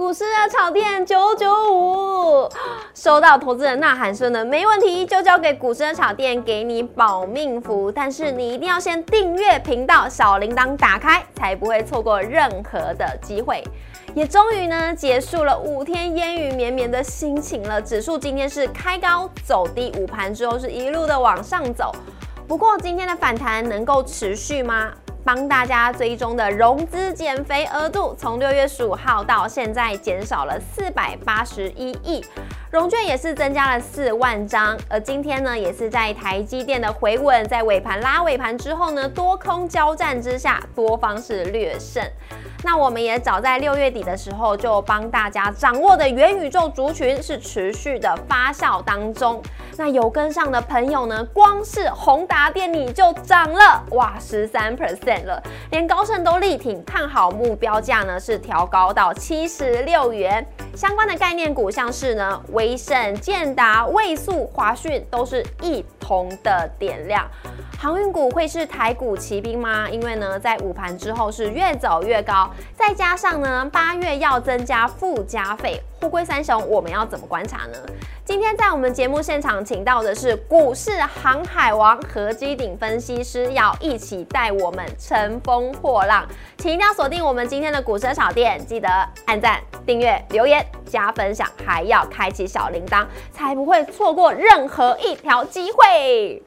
股市热炒店九九五，收到投资人呐喊声的没问题，就交给股市热炒店给你保命符。但是你一定要先订阅频道，小铃铛打开，才不会错过任何的机会。也终于呢结束了五天烟雨绵绵的心情了，指数今天是开高走低，午盘之后是一路的往上走。不过今天的反弹能够持续吗？帮大家追踪的融资减肥额度，从六月十五号到现在减少了四百八十一亿，融券也是增加了四万张。而今天呢，也是在台积电的回稳，在尾盘拉尾盘之后呢，多空交战之下，多方是略胜。那我们也早在六月底的时候就帮大家掌握的元宇宙族群是持续的发酵当中。那有跟上的朋友呢，光是宏达电你就涨了哇十三 percent 了，连高盛都力挺看好目标价呢是调高到七十六元。相关的概念股像是呢威盛、建达、位速、华讯都是一同的点亮。航运股会是台股骑兵吗？因为呢，在午盘之后是越走越高，再加上呢，八月要增加附加费，沪龟三雄我们要怎么观察呢？今天在我们节目现场请到的是股市航海王何基鼎分析师，要一起带我们乘风破浪，请一定要锁定我们今天的股市炒店，记得按赞、订阅、留言加分享，还要开启小铃铛，才不会错过任何一条机会。